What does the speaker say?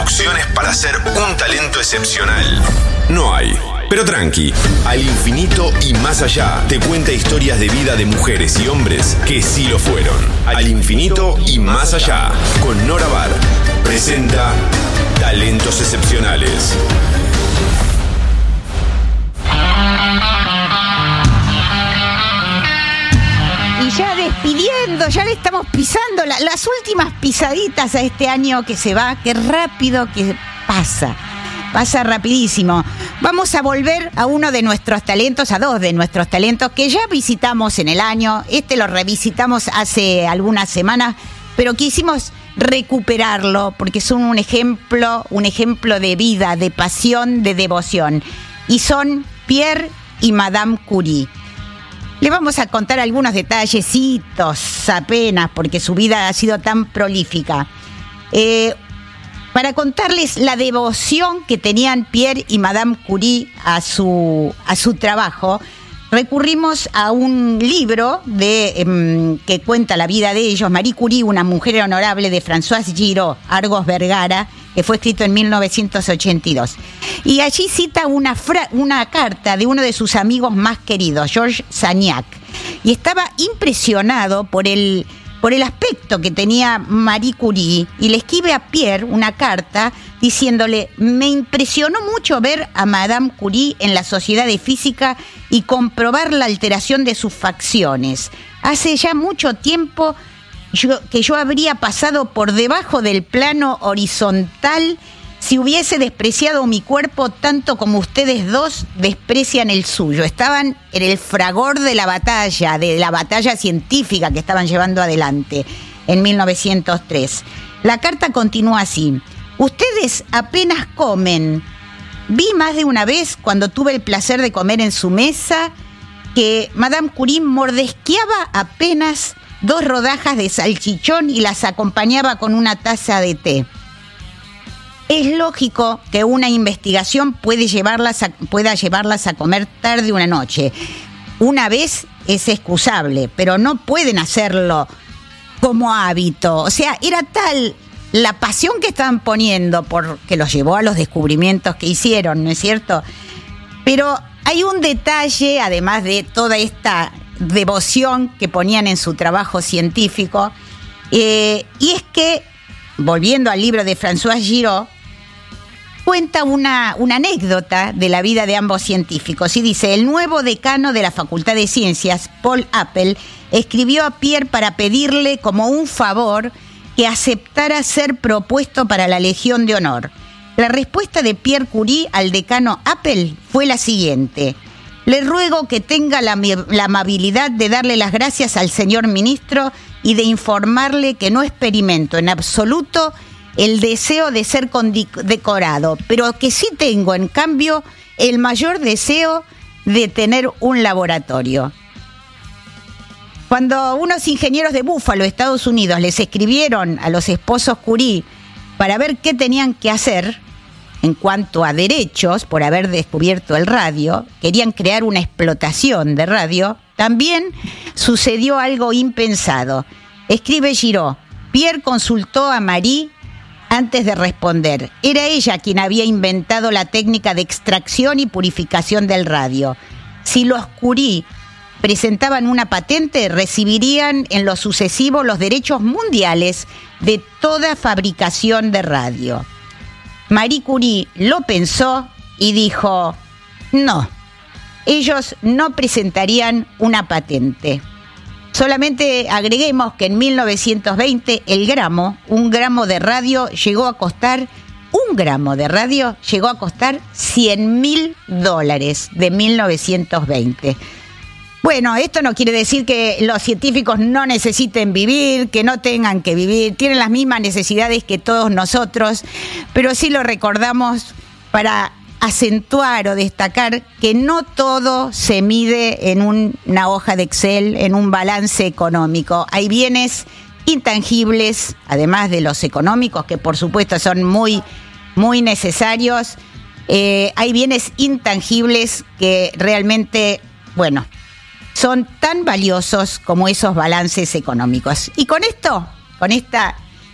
instrucciones para ser un talento excepcional. No hay. Pero tranqui, al infinito y más allá te cuenta historias de vida de mujeres y hombres que sí lo fueron. Al infinito y más allá, con Nora Bar, presenta Talentos Excepcionales. Pisando la- las últimas pisaditas a este año que se va, qué rápido que pasa. Pasa rapidísimo. Vamos a volver a uno de nuestros talentos, a dos de nuestros talentos que ya visitamos en el año. Este lo revisitamos hace algunas semanas, pero quisimos recuperarlo porque son un ejemplo, un ejemplo de vida, de pasión, de devoción. Y son Pierre y Madame Curie. Le vamos a contar algunos detallecitos apenas, porque su vida ha sido tan prolífica. Eh, para contarles la devoción que tenían Pierre y Madame Curie a su, a su trabajo, recurrimos a un libro de, em, que cuenta la vida de ellos, Marie Curie, una mujer honorable de François Giraud, Argos Vergara, que fue escrito en 1982. Y allí cita una, una carta de uno de sus amigos más queridos, Georges Sagnac. Y estaba impresionado por el, por el aspecto que tenía Marie Curie y le escribe a Pierre una carta diciéndole, me impresionó mucho ver a Madame Curie en la Sociedad de Física y comprobar la alteración de sus facciones. Hace ya mucho tiempo que yo habría pasado por debajo del plano horizontal si hubiese despreciado mi cuerpo tanto como ustedes dos desprecian el suyo. Estaban en el fragor de la batalla, de la batalla científica que estaban llevando adelante en 1903. La carta continúa así. Ustedes apenas comen. Vi más de una vez cuando tuve el placer de comer en su mesa que Madame Curie mordesqueaba apenas dos rodajas de salchichón y las acompañaba con una taza de té. Es lógico que una investigación puede llevarlas pueda llevarlas a comer tarde una noche. Una vez es excusable, pero no pueden hacerlo como hábito. O sea, era tal la pasión que estaban poniendo porque los llevó a los descubrimientos que hicieron, ¿no es cierto? Pero hay un detalle, además de toda esta devoción que ponían en su trabajo científico, eh, y es que, volviendo al libro de François Giraud, cuenta una, una anécdota de la vida de ambos científicos y dice, el nuevo decano de la Facultad de Ciencias, Paul Appel, escribió a Pierre para pedirle como un favor que aceptara ser propuesto para la Legión de Honor. La respuesta de Pierre Curie al decano Appel fue la siguiente. Le ruego que tenga la, amabilidad de darle las gracias al señor ministro y de informarle que no experimento en absoluto el deseo de ser condecorado, pero que sí tengo, en cambio, el mayor deseo de tener un laboratorio. Cuando unos ingenieros de Búfalo, Estados Unidos, les escribieron a los esposos Curie para ver qué tenían que hacer en cuanto a derechos por haber descubierto el radio, querían crear una explotación de radio, también sucedió algo impensado. Escribe Giraud, Pierre consultó a Marie antes de responder. Era ella quien había inventado la técnica de extracción y purificación del radio. Si los Curie presentaban una patente, recibirían en lo sucesivo los derechos mundiales de toda fabricación de radio. Marie Curie lo pensó y dijo, no, ellos no presentarían una patente. Solamente agreguemos que en 1920 el gramo, un gramo de radio, llegó a costar, un gramo de radio llegó a costar 100 mil dólares de 1920. Bueno, esto no quiere decir que los científicos no necesiten vivir, que no tengan que vivir, tienen las mismas necesidades que todos nosotros, pero sí lo recordamos para acentuar o destacar que no todo se mide en un- una hoja de Excel, en un balance económico. Hay bienes intangibles, además de los económicos, que por supuesto son muy, muy necesarios. Eh, hay bienes intangibles que realmente, bueno, son tan valiosos como esos balances económicos. Y con esto, con esta